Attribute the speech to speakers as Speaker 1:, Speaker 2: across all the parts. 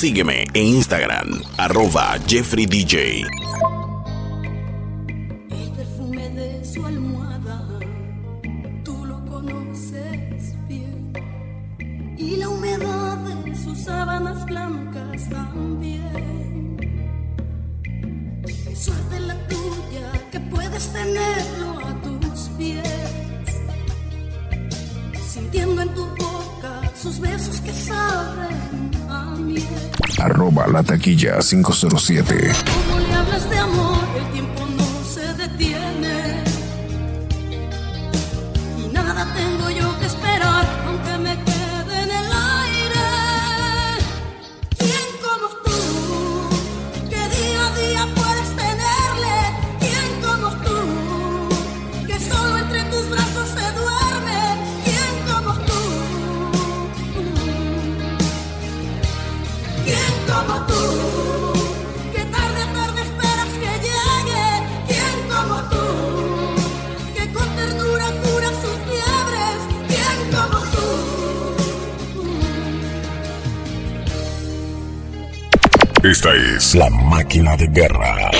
Speaker 1: Sígueme en Instagram, arroba Jeffrey.
Speaker 2: El perfume de su almohada, tú lo conoces bien. Y la humedad de sus sábanas blancas también. Suerte la tuya que puedes tenerlo a tus pies. Sintiendo en tu boca sus besos que saben.
Speaker 3: Arroba la taquilla 507.
Speaker 2: Como le hablas de amor,
Speaker 3: Esta es la máquina de guerra.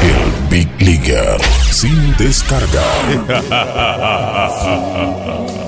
Speaker 3: El Big Leaguer. Sin descarga.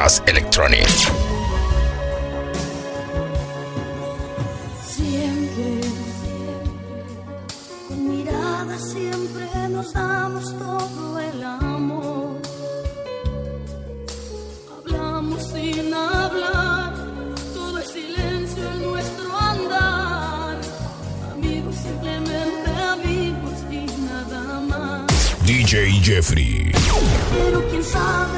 Speaker 3: Electronic.
Speaker 2: Siempre, con mirada siempre nos damos todo el amor. Hablamos sin hablar, todo es silencio en nuestro andar. Amigos, simplemente amigos y nada más.
Speaker 3: DJ Jeffrey.
Speaker 2: Pero quién sabe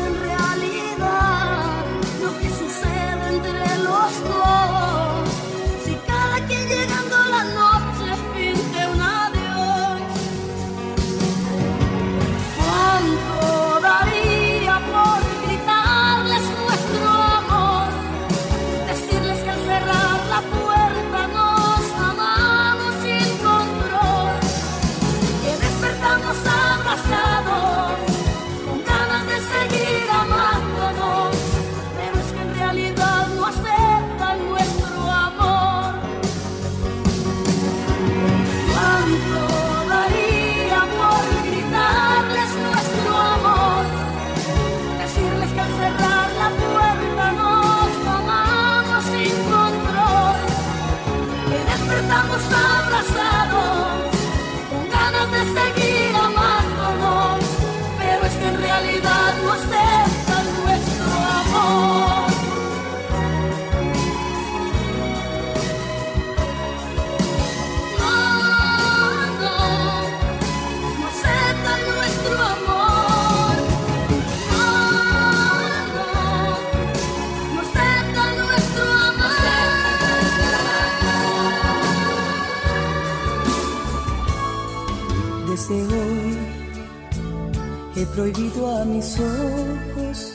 Speaker 4: he prohibido a mis ojos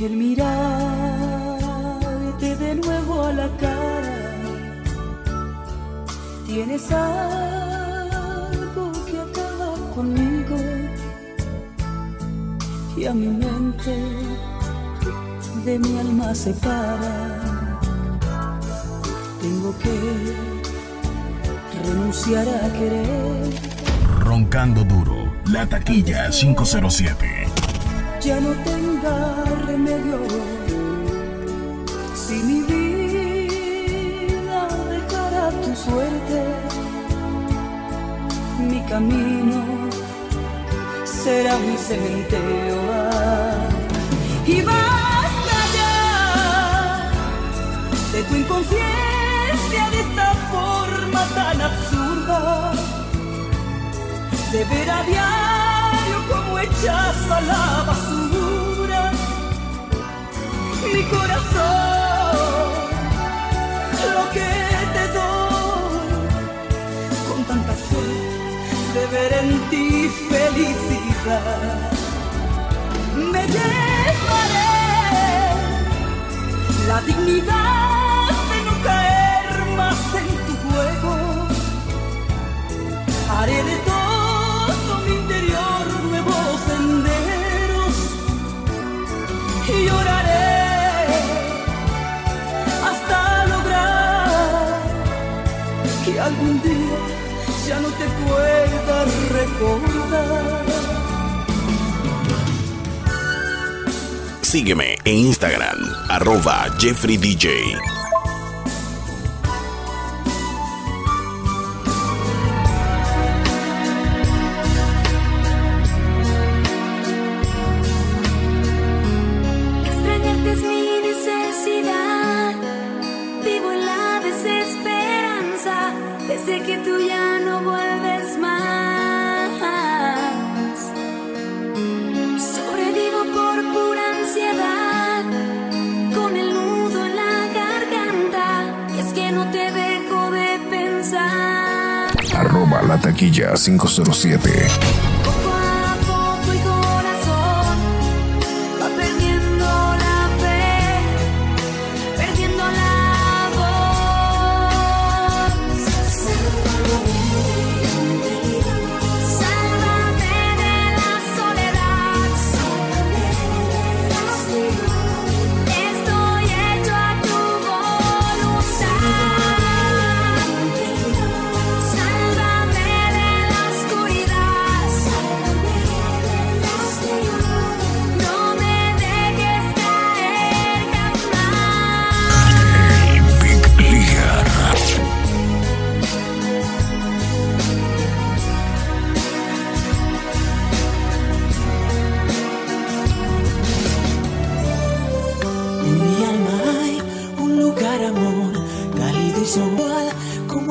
Speaker 4: el mirarte de nuevo a la cara. Tienes algo que acaba conmigo y a mi mente de mi alma separa. Tengo que renunciar a querer
Speaker 3: Roncando duro,
Speaker 5: La Taquilla 507.
Speaker 4: ya no tenga remedio. Si mi vida dejara tu suerte, mi camino será un cementerio. Y basta ya de tu inconsciencia de esta forma tan absurda de ver a diario como echas a la basura mi corazón, lo que te doy con tanta fe de ver en ti felicidad. Me llevaré la dignidad de no caer más en tu juego. Haré de todo algún día ya no te pueda recordar.
Speaker 1: Sígueme en Instagram, arroba Jeffrey
Speaker 6: desde que tú ya no vuelves más. Sobrevivo por pura ansiedad, con el nudo en la garganta. Y es que no te dejo de pensar.
Speaker 5: Arroba La Taquilla 507.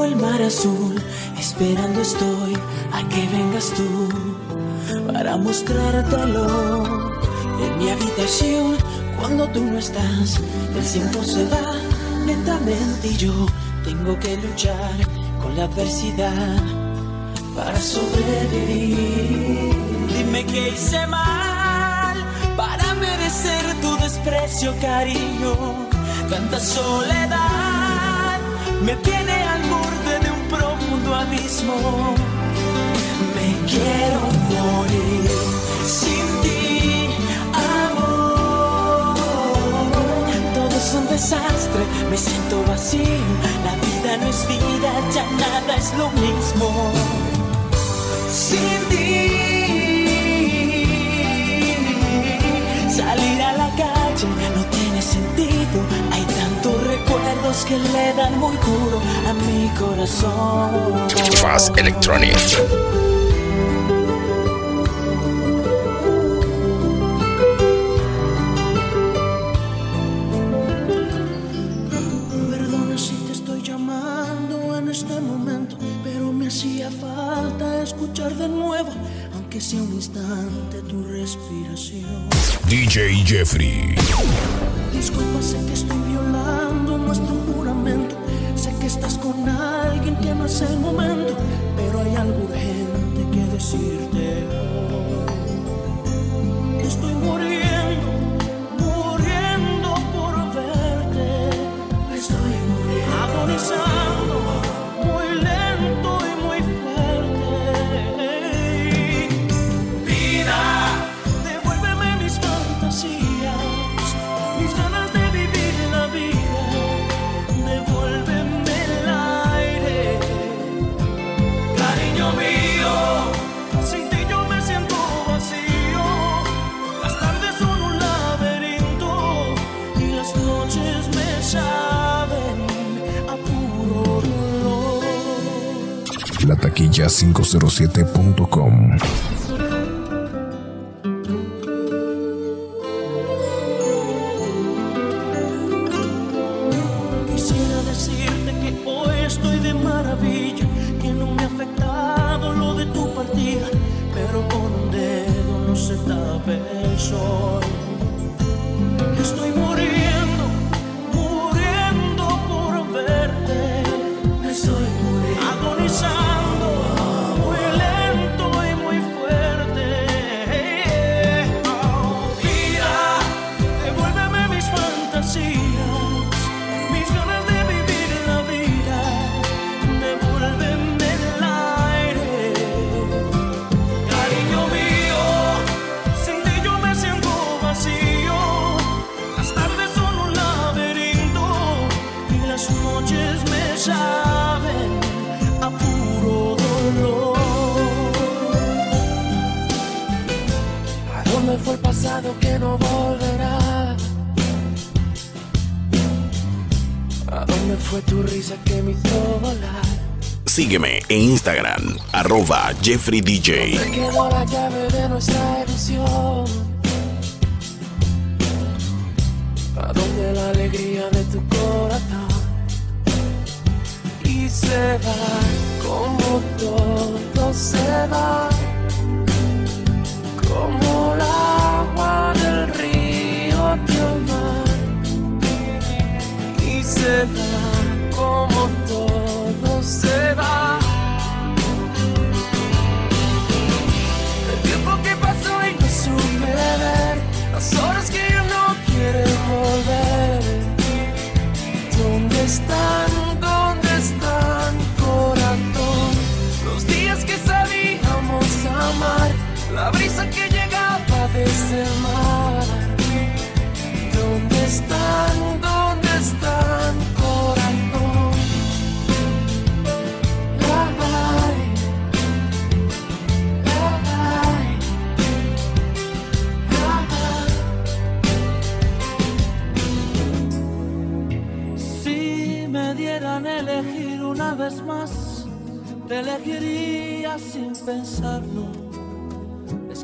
Speaker 6: El
Speaker 7: mar azul. Esperando estoy a que vengas tú para mostrártelo. En mi habitación, cuando tú no estás, el tiempo se va lentamente y yo tengo que luchar con la adversidad para sobrevivir. Dime que hice mal para merecer tu desprecio, cariño. Tanta soledad me abismo. Me quiero morir sin ti, amor. Todo es un desastre, me siento vacío. La vida no es vida, ya nada es lo mismo sin ti. Salir que le dan muy duro a mi corazón.
Speaker 5: Fast Electronic.
Speaker 7: Perdona si te estoy llamando en este momento, pero me hacía falta escuchar de nuevo, aunque sea un instante, tu respiración.
Speaker 5: DJ Jeffrey.
Speaker 7: Disculpa, sé que estoy violando nuestro estás con alguien que no es el momento, pero hay algo urgente que decirte
Speaker 8: lataquilla507.com.
Speaker 9: saben a puro dolor.
Speaker 10: ¿A dónde fue el pasado que no volverá? ¿A dónde fue tu risa que me hizo volar?
Speaker 1: Sígueme en Instagram, arroba Jeffrey DJ.
Speaker 10: Me quedó la llave de nuestra ilusión. ¿A dónde la alegría de tu corazón? Y se va como todo se va. Como el agua del río hacia el mar. Y se va como todo se va. El tiempo que pasó y no supe ver Las horas que La brisa que llegaba desde el mar ¿Dónde están? ¿Dónde están, corazón? Ay, ay.
Speaker 9: Si me dieran elegir una vez más, te elegiría sin pensarlo.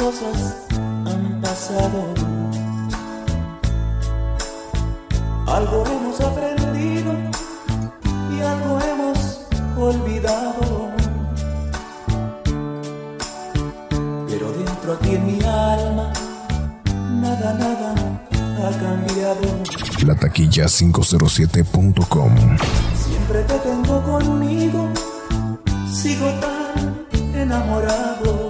Speaker 11: Cosas han pasado. Algo hemos aprendido y algo hemos olvidado. Pero dentro aquí en mi alma, nada, nada ha cambiado.
Speaker 2: La taquilla 507.com.
Speaker 11: Siempre te tengo conmigo, sigo tan enamorado.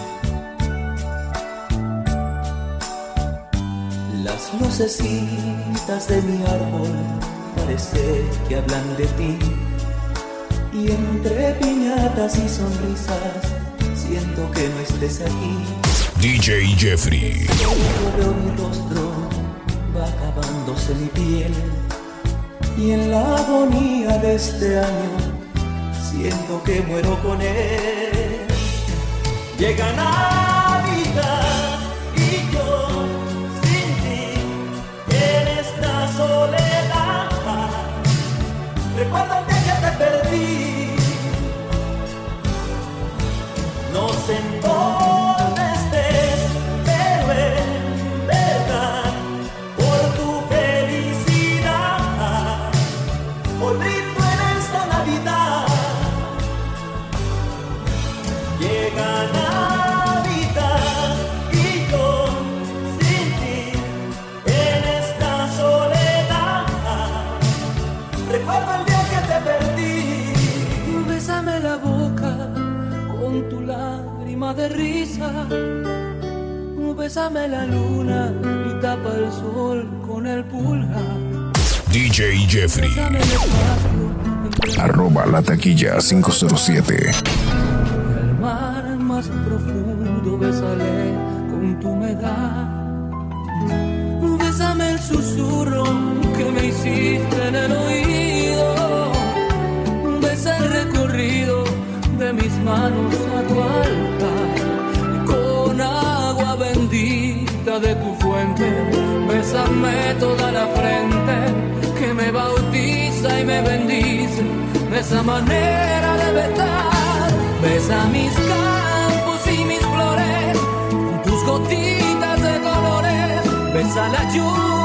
Speaker 11: Lucecitas de mi árbol parece que hablan de ti. Y entre piñatas y sonrisas siento que no estés aquí.
Speaker 2: DJ Jeffrey.
Speaker 11: Cuando veo mi rostro, va acabándose mi piel. Y en la agonía de este año, siento que muero con él. Llega Navidad
Speaker 2: Arroba la taquilla 507.
Speaker 9: el mar más profundo. Bésale con tu humedad. Bésame el susurro que me hiciste en el oído. Besa el recorrido de mis manos a tu altar. Con agua bendita de tu fuente, bésame toda la frente que me bautiza y me bendice. Esa manera de besar, besa mis campos y mis flores con tus gotitas de colores. Besa la lluvia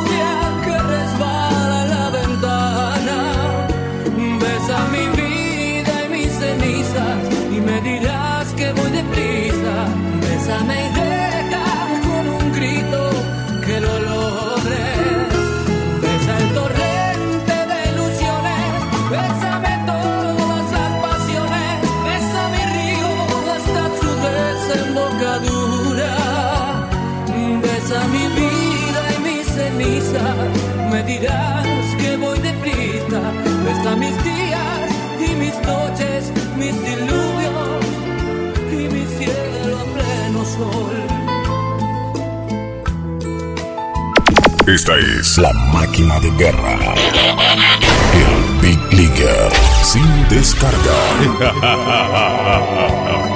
Speaker 9: hasta mis días y mis noches, mis diluvios y mi cielo a pleno sol.
Speaker 2: Esta es la máquina de guerra. El
Speaker 9: Big Leaguer sin descarga.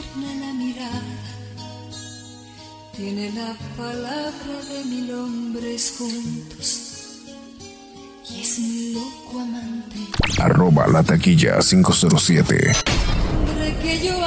Speaker 5: tierna la mirada, tiene la palabra de mil hombres juntos y es mi loco amante.
Speaker 9: Arroba la taquilla 507.
Speaker 5: Que yo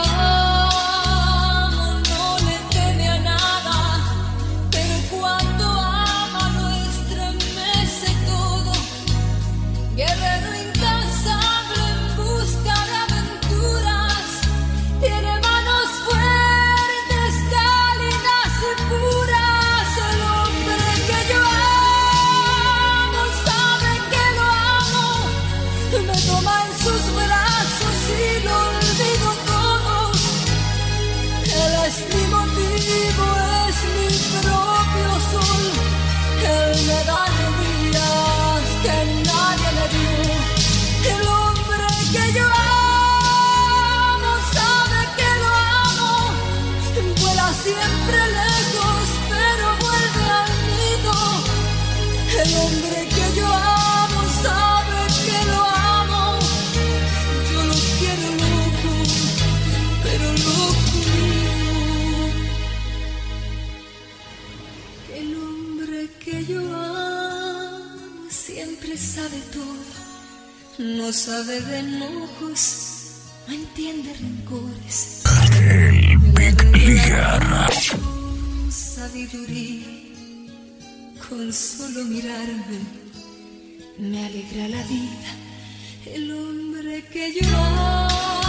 Speaker 5: no entiende rencores.
Speaker 9: El Big
Speaker 5: Ligar. Sabiduría, con solo mirarme, me alegra la vida. El hombre que yo. amo.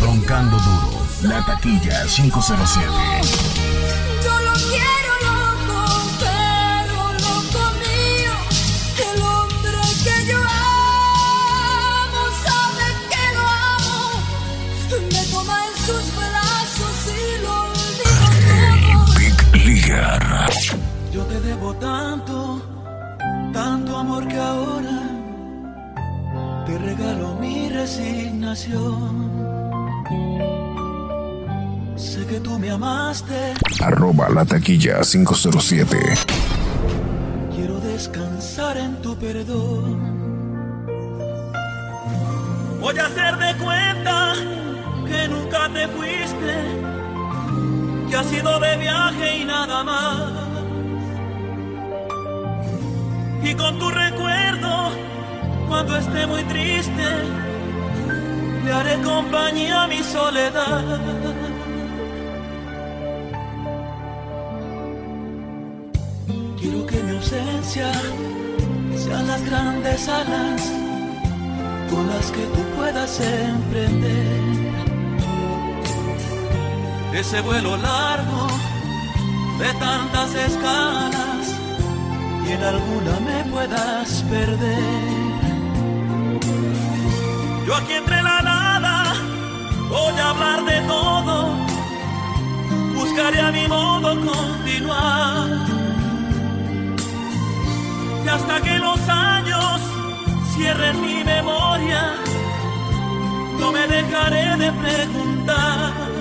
Speaker 9: Roncando duro, la taquilla 507.
Speaker 5: Yo lo quiero loco, pero loco mío, el hombre que yo amo sabe que lo amo, me toma en sus brazos y lo olvido.
Speaker 9: Big Ligar.
Speaker 11: Yo te debo tanto, tanto amor que ahora te regalo mi resignación. Sé que tú me amaste.
Speaker 9: Arroba la taquilla 507.
Speaker 11: Quiero descansar en tu perdón. Voy a hacer de cuenta que nunca te fuiste, que has sido de viaje y nada más. Y con tu recuerdo cuando esté muy triste, le haré compañía a mi soledad. Quiero que mi ausencia sean las grandes alas con las que tú puedas emprender ese vuelo largo de tantas escalas y en alguna me puedas perder. Yo aquí entre la nada voy a hablar de todo, buscaré a mi modo continuar. Y hasta que los años cierren mi memoria, no me dejaré de preguntar.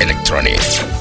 Speaker 12: Electronic.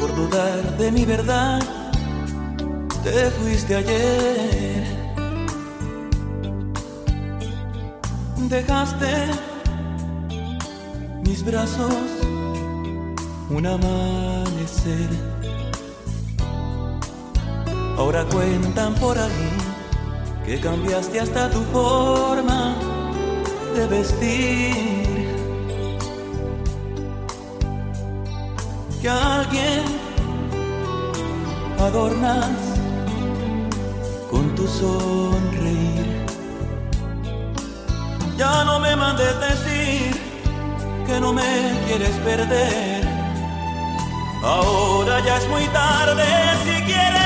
Speaker 11: Por dudar de mi verdad. Te fuiste ayer. dejaste mis brazos un amanecer. Ahora cuentan por ahí que cambiaste hasta tu forma de vestir. Que alguien adornas con tu sonreír. Ya no me mandes decir que no me quieres perder. Ahora ya es muy tarde, si quieres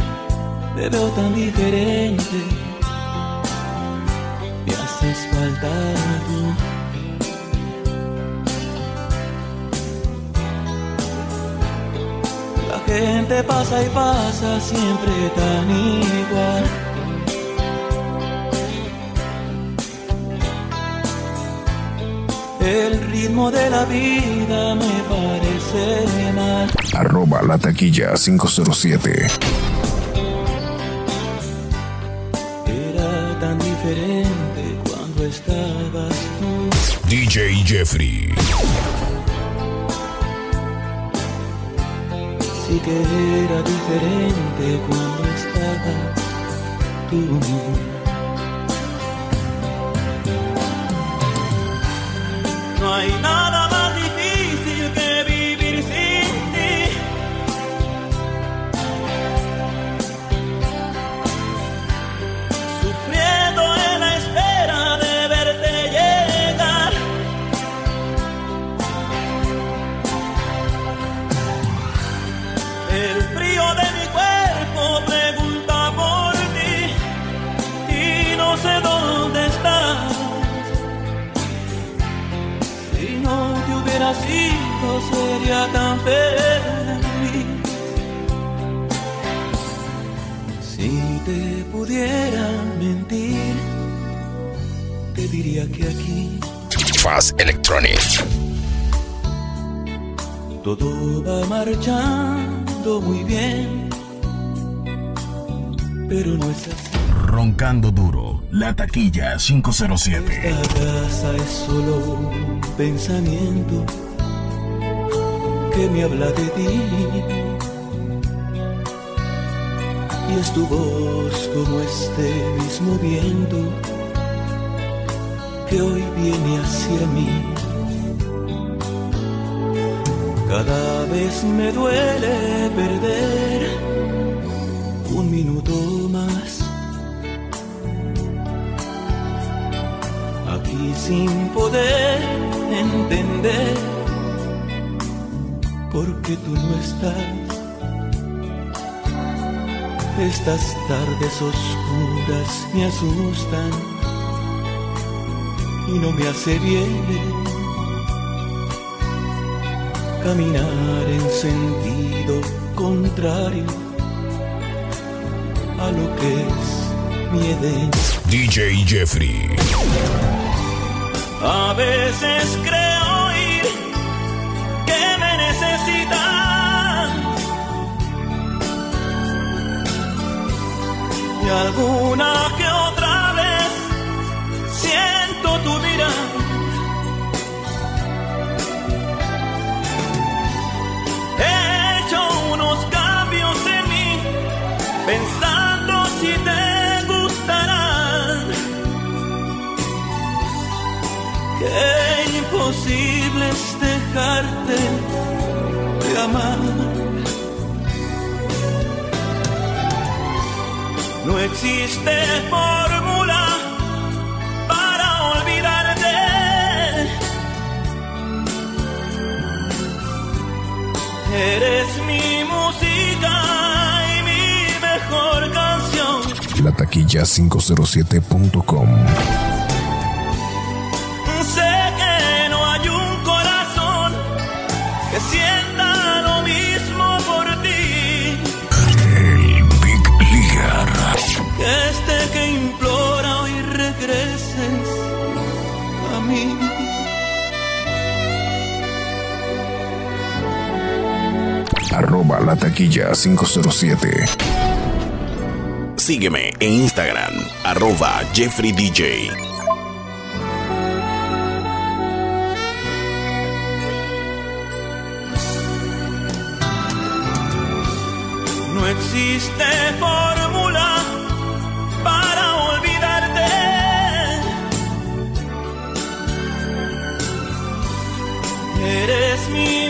Speaker 11: te veo tan diferente. Me haces falta tú. Gente pasa y pasa siempre tan igual. El ritmo de la vida me parece mal.
Speaker 2: Arroba la taquilla 507. Jeffrey.
Speaker 11: Sí que era diferente cuando estabas tú. No hay nada
Speaker 2: taquilla 507.
Speaker 11: Esta casa es solo un pensamiento que me habla de ti. Y es tu voz como este mismo viento que hoy viene hacia mí. Cada vez me duele perder un minuto Sin poder entender por qué tú no estás. Estas tardes oscuras me asustan y no me hace bien caminar en sentido contrario a lo que es mi Edén.
Speaker 2: DJ Jeffrey.
Speaker 11: A veces creo oír que me necesitas. Y alguna que otra vez siento tu mirada. De amar. No existe fórmula para olvidarte. Eres mi música y mi mejor canción.
Speaker 2: La taquilla 507.com. la taquilla 507.
Speaker 1: Sígueme en Instagram, arroba Jeffrey DJ.
Speaker 11: No existe fórmula para olvidarte. Eres mi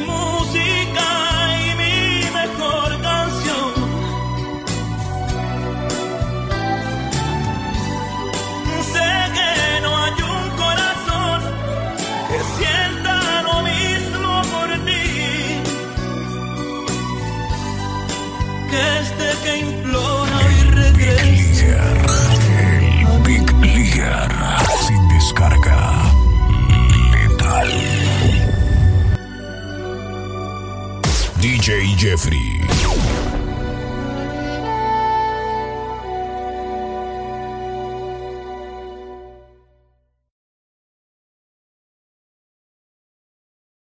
Speaker 1: DJ Jeffrey.